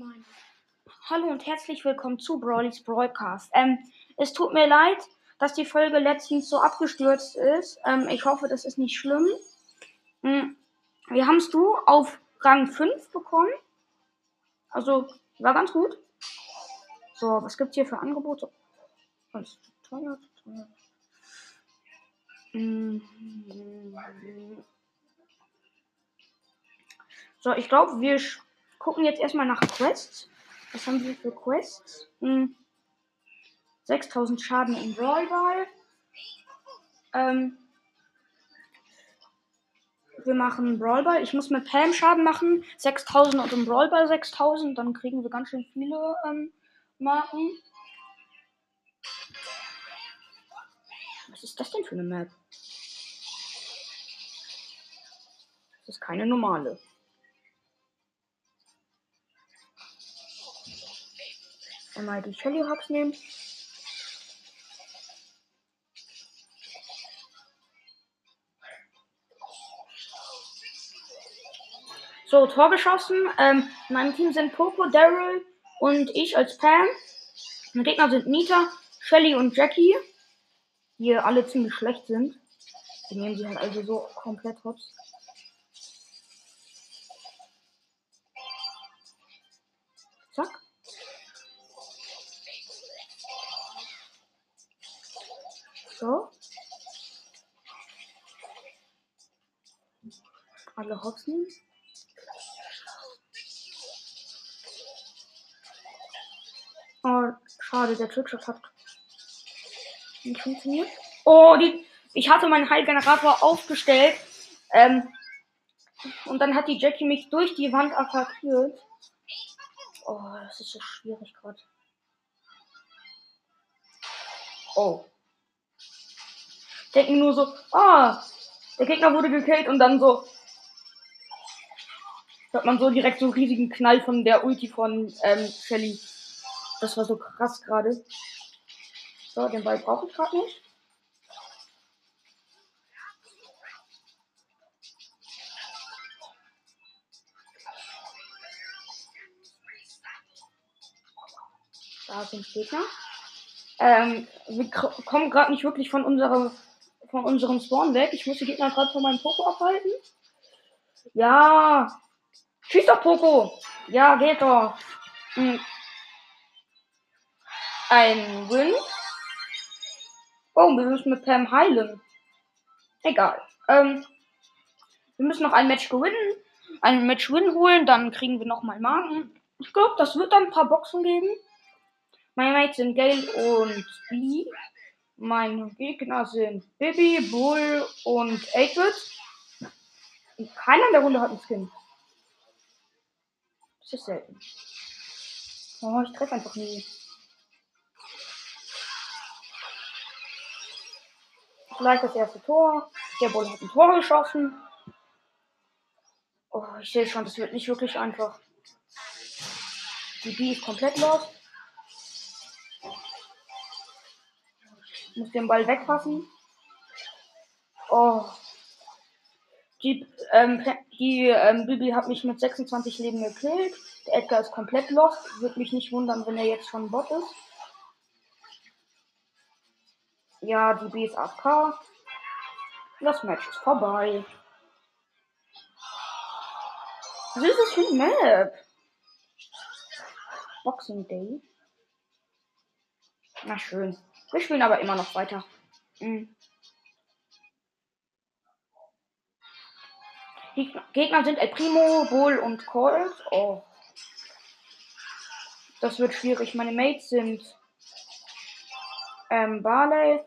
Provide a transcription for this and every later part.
Nein. Hallo und herzlich willkommen zu Brawlys Broadcast. Ähm, es tut mir leid, dass die Folge letztens so abgestürzt ist. Ähm, ich hoffe, das ist nicht schlimm. Mhm. Wir haben es du auf Rang 5 bekommen. Also, war ganz gut. So, was gibt's hier für Angebote? Was? Teuer, teuer. Mhm. So, ich glaube, wir gucken jetzt erstmal nach Quests. Was haben wir für Quests? Hm. 6000 Schaden im Brawlball. Ähm, wir machen Brawlball. Ich muss mit Pam Schaden machen. 6000 und im Brawlball 6000. Dann kriegen wir ganz schön viele ähm, Marken. Was ist das denn für eine Map? Das ist keine normale. Einmal die Shelly Hops nehmen. So, Tor geschossen. Ähm, in meinem Team sind Poco, Daryl und ich als Pam. Die Gegner sind Nita, Shelly und Jackie, die alle ziemlich schlecht sind. Die nehmen sie halt also so komplett hops. So. Alle hops. Oh, schade, der Trickshot hat nicht funktioniert. Oh, die, ich hatte meinen Heilgenerator aufgestellt. Ähm, und dann hat die Jackie mich durch die Wand attackiert. Oh, das ist so schwierig gerade. Oh. Denken nur so, ah, der Gegner wurde gekillt und dann so. Hört man so direkt so einen riesigen Knall von der Ulti von ähm, Shelly. Das war so krass gerade. So, den Ball brauche ich gerade nicht. Da sind Gegner. Ähm, wir kommen gerade nicht wirklich von unserem von unserem Spawn weg. Ich muss die Gegner gerade von meinem Poko abhalten. Ja. Schieß doch, Poko. Ja, geht doch. Hm ein Win. Oh, wir müssen mit Pam heilen. Egal. Ähm, wir müssen noch ein Match gewinnen. Ein Match Win holen, dann kriegen wir nochmal Marken. Ich glaube, das wird dann ein paar Boxen geben. Meine Mates sind Gale und B. Meine Gegner sind Bibi, Bull und 8 Und keiner in der Runde hat einen Skin. Das ist selten. Oh, ich treffe einfach nie. Gleich das erste Tor. Der Bull hat ein Tor geschossen. Oh, ich sehe schon, das wird nicht wirklich einfach. Die B ist komplett los. Muss den Ball wegpassen. Oh. Die, ähm, die ähm, Bibi hat mich mit 26 Leben gekillt. Der Edgar ist komplett lost. Würde mich nicht wundern, wenn er jetzt schon Bot ist. Ja, die B ist AFK. Das Match ist vorbei. Was ist das für ein Map? Boxing Day. Na schön. Wir spielen aber immer noch weiter. Mhm. Gegner sind El Primo, Bull und Colt. Oh. Das wird schwierig. Meine Mates sind ähm, Barley,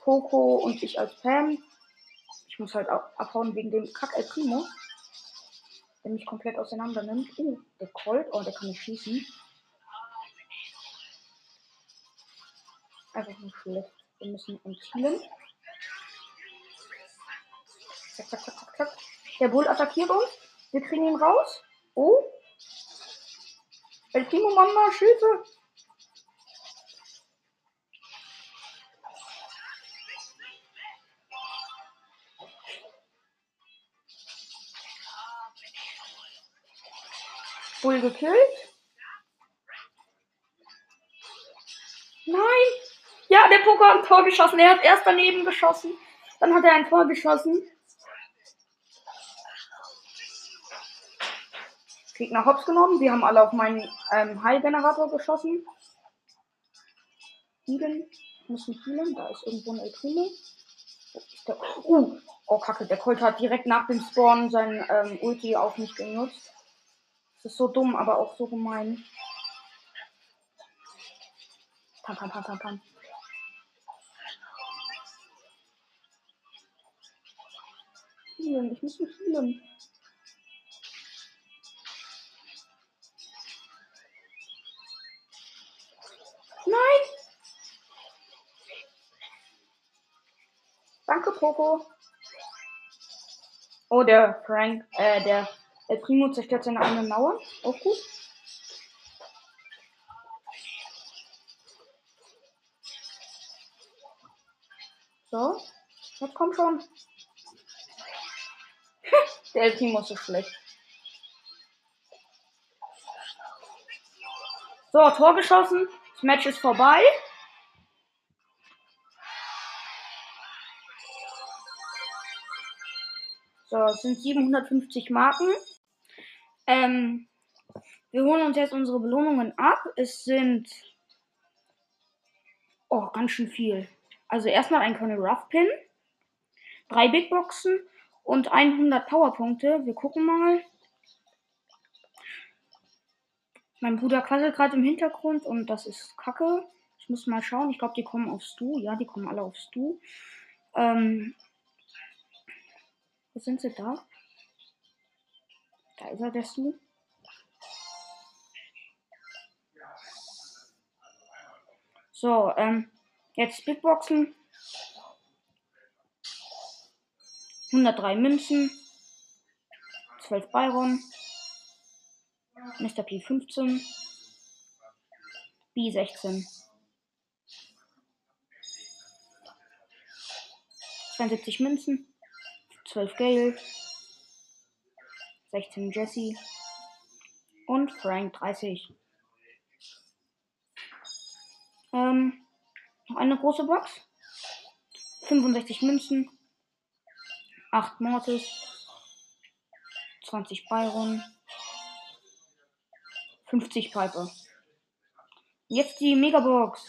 Poco und ich als Pam. Ich muss halt abhauen wegen dem Kack El Primo. Der mich komplett auseinander nimmt. Uh, der Colt. Oh, der kann nicht schießen. Einfach nur schlecht. Wir müssen healen. Zack, zack, zack, zack, zack. Der Bull attackiert uns. Wir kriegen ihn raus. Oh. El Primo Mama, Hilfe. Bull gekillt. Nein! Ja, der Poker hat ein Tor geschossen. Er hat erst daneben geschossen. Dann hat er ein Tor geschossen. Gegner hops genommen. Sie haben alle auf meinen ähm, Heilgenerator geschossen. Healen. Muss mich healen. Da ist irgendwo ein El Primo. Uh, oh kacke, der Colt hat direkt nach dem Spawn sein ähm, Ulti auf mich genutzt. Das ist so dumm, aber auch so gemein. Pam, pam, pam, pam, pam. Healen, ich muss mich healen. Nein! Danke, Poco. Oh, der Frank, äh, der, der Primo zerstört seine eigene Mauer. Auch gut. So, jetzt kommt schon. Der Primo ist so schlecht. So, Tor geschossen. Das Match ist vorbei. So, es sind 750 Marken. Ähm, wir holen uns jetzt unsere Belohnungen ab. Es sind oh, ganz schön viel. Also erstmal ein Colonel Rough Pin, drei Big Boxen und 100 Powerpunkte. Wir gucken mal. Mein Bruder quasselt gerade im Hintergrund und das ist Kacke. Ich muss mal schauen. Ich glaube, die kommen aufs Du. Ja, die kommen alle aufs Du. Ähm, wo sind sie da? Da ist er, der Stu. So, ähm, jetzt Big Boxen. 103 Münzen. 12 Byron. Mr. P 15. B 16. 72 Münzen. 12 Gale, 16 Jesse und Frank 30. Ähm, noch eine große Box. 65 Münzen, 8 Mortis, 20 Byron, 50 Piper. Jetzt die Megabox.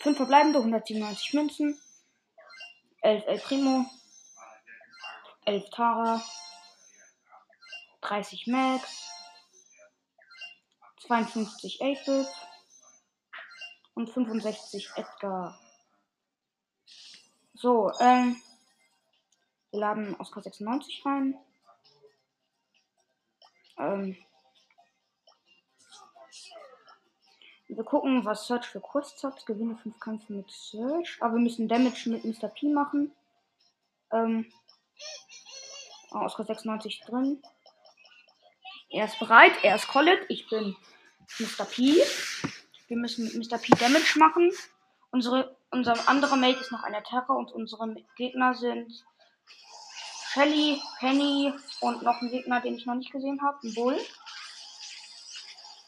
5 verbleibende, 197 Münzen, 11 El Primo, 11 Tara, 30 Max, 52 8-Bit und 65 Edgar. So, ähm, wir laden Oscar 96 rein. Ähm, Wir gucken, was Search für Quests hat. Gewinne 5 Kämpfe mit Search. Aber wir müssen Damage mit Mr. P machen. Ähm. Oscar 96 drin. Er ist bereit. Er ist Collet. Ich bin Mr. P. Wir müssen mit Mr. P Damage machen. Unsere, unser anderer Mate ist noch eine Terror und unsere Gegner sind Shelly, Penny und noch ein Gegner, den ich noch nicht gesehen habe. Ein Bull.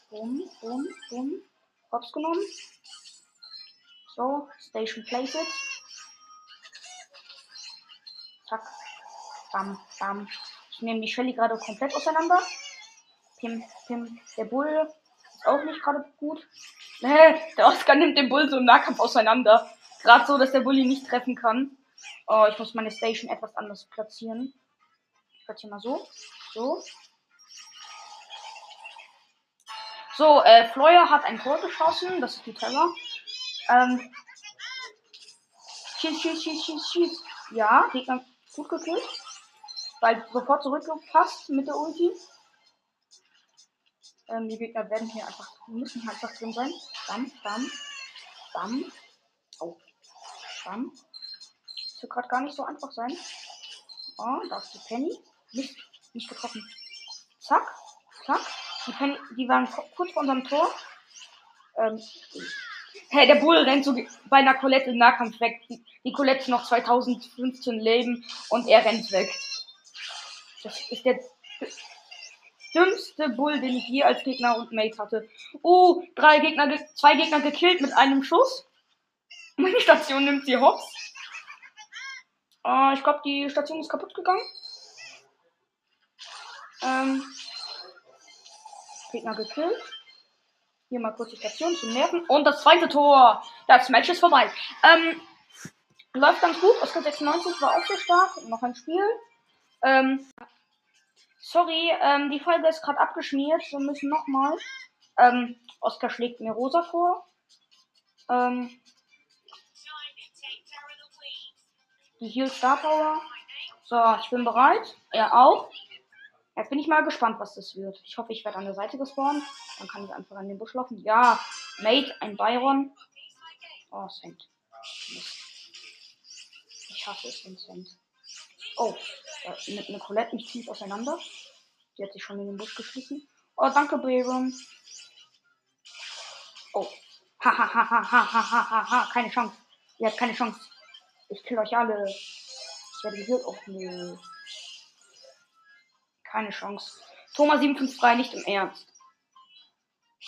Bum, bum, bum. Hops genommen. So, Station Placed. Zack. Bam, bam. Ich nehme die Shelly gerade komplett auseinander. Pim, pim. Der Bull ist auch nicht gerade gut. Nee, der Oscar nimmt den Bull so im Nahkampf auseinander. Gerade so, dass der Bully nicht treffen kann. Oh, ich muss meine Station etwas anders platzieren. Ich platziere mal so. So. So, äh, Fleuer hat ein Tor geschossen. Das ist die Terror. Ähm. Schieß, schieß, schieß, schieß, schieß. Ja, Gegner gut gekillt. Weil sofort zurückgepasst mit der Ulti. Ähm, die Gegner werden hier einfach, müssen hier einfach drin sein. Bam, bam, bam. Oh. Bam. Das wird gerade gar nicht so einfach sein. Oh, da ist die Penny. Nicht, nicht getroffen. Zack, zack. Die, können, die waren kurz vor unserem Tor. Ähm, hey, der Bull rennt so bei einer Colette im Nahkampf weg. Die, die Colette noch 2015 Leben und er rennt weg. Das ist der. dümmste Bull, den ich je als Gegner und Mate hatte. Oh, drei Gegner, ge zwei Gegner gekillt mit einem Schuss. Meine Station nimmt sie hops. Äh, ich glaube, die Station ist kaputt gegangen. Ähm, Gegner gekillt. Hier mal kurz die Station zum Nerven. Und das zweite Tor. Das Match ist vorbei. Ähm, läuft ganz gut. Oscar 96 war auch sehr stark. Noch ein Spiel. Ähm, sorry, ähm, die Folge ist gerade abgeschmiert. Wir müssen nochmal. Ähm, Oscar schlägt mir Rosa vor. Ähm, Heal Star Power. So, ich bin bereit. Er auch. Jetzt bin ich mal gespannt, was das wird. Ich hoffe, ich werde an der Seite gespawnt. Dann kann ich einfach an den Busch laufen. Ja, Mate, ein Byron. Oh, Sand. Ich hasse es, Vincent. Oh, äh, mit einer Colette mich tief auseinander. Die hat sich schon in den Busch geschlichen. Oh, danke, Byron. Oh. Ha, ha, ha, ha, ha, ha, ha, ha, keine Chance. Die hat keine Chance. Ich kill euch alle. Ich werde gehört. Oh, nee. Keine Chance. Thomas 753 nicht im Ernst.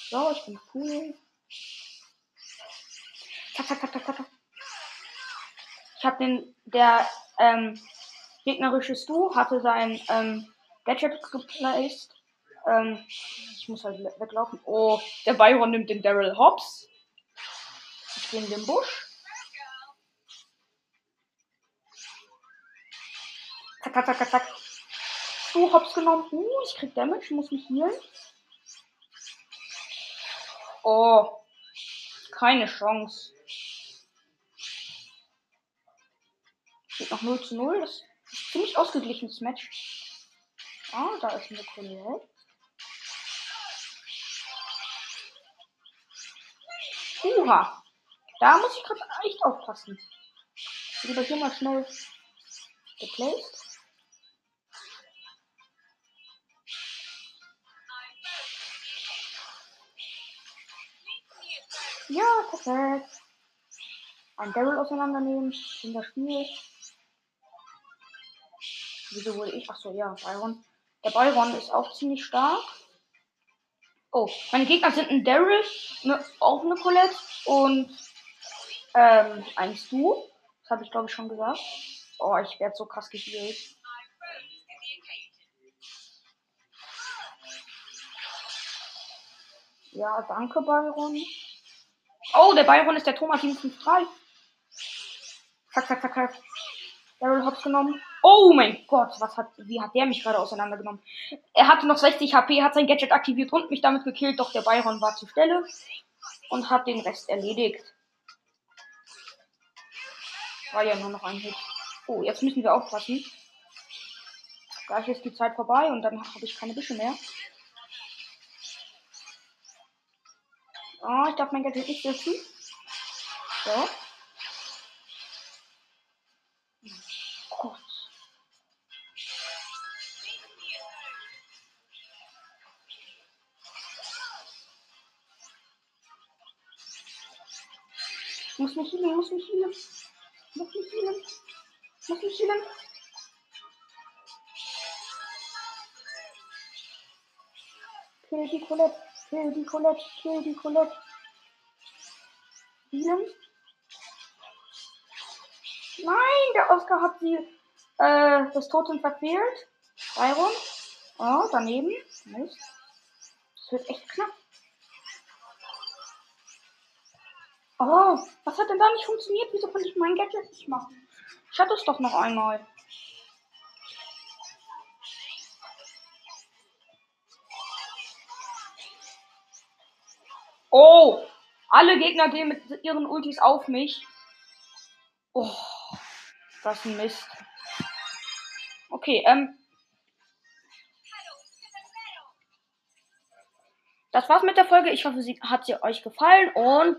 So, ich bin cool. Zack, zack, zack, zack, zack. Ich habe den, der ähm, gegnerische Stu hatte sein ähm, Gadget geplaced. Ähm, ich muss halt weglaufen. Oh, der Byron nimmt den Daryl Hobbs. Ich gehe in den Busch. Zack, zack, zack, zack. Stu Hobbs genommen. Uh, ich krieg Damage, muss mich healen. Oh, keine Chance. Steht noch 0 zu 0. Das ist ziemlich ausgeglichenes Match. Ah, da ist eine Colette. Uha. Da muss ich gerade echt aufpassen. Lieber hier mal schnell geplaced. Ja, perfekt. Ein Daryl auseinandernehmen. In das Spiel. Wieso wurde ich? Achso, ja, Byron. Der Byron ist auch ziemlich stark. Oh, meine Gegner sind ein Daryl, ne, auch eine Colette und ähm, ein Stu. Das habe ich glaube ich schon gesagt. Oh, ich werde so krass gehealt. Ja, danke, Byron. Oh, der Byron ist der Thomas 753. Zack, zack, zack, zack. Daryl Hobbs genommen. Oh mein Gott, was hat, wie hat der mich gerade auseinandergenommen? Er hatte noch 60 HP, hat sein Gadget aktiviert und mich damit gekillt, doch der Byron war zur Stelle und hat den Rest erledigt. War ja nur noch ein Hit. Oh, jetzt müssen wir aufpassen. Gleich ist die Zeit vorbei und dann habe ich keine Büsche mehr. Oh, ich darf mein Gadget nicht setzen. So. Gott. Muss mich healen, muss mich healen. Muss mich healen. Muss mich healen. Kill die Colette. Kill die Colette. Kill die Colette. Healen. Nein, der Oscar hat sie äh, das Totem verfehlt. Byron. Oh, daneben. Mist. Das wird echt knapp. Oh, was hat denn da nicht funktioniert? Wieso konnte ich mein Gadget nicht machen? Ich hatte es doch noch einmal. Oh, alle Gegner gehen mit ihren Ultis auf mich. Oh, das ist ein Mist. Okay, ähm. Das war's mit der Folge. Ich hoffe, sie hat sie euch gefallen und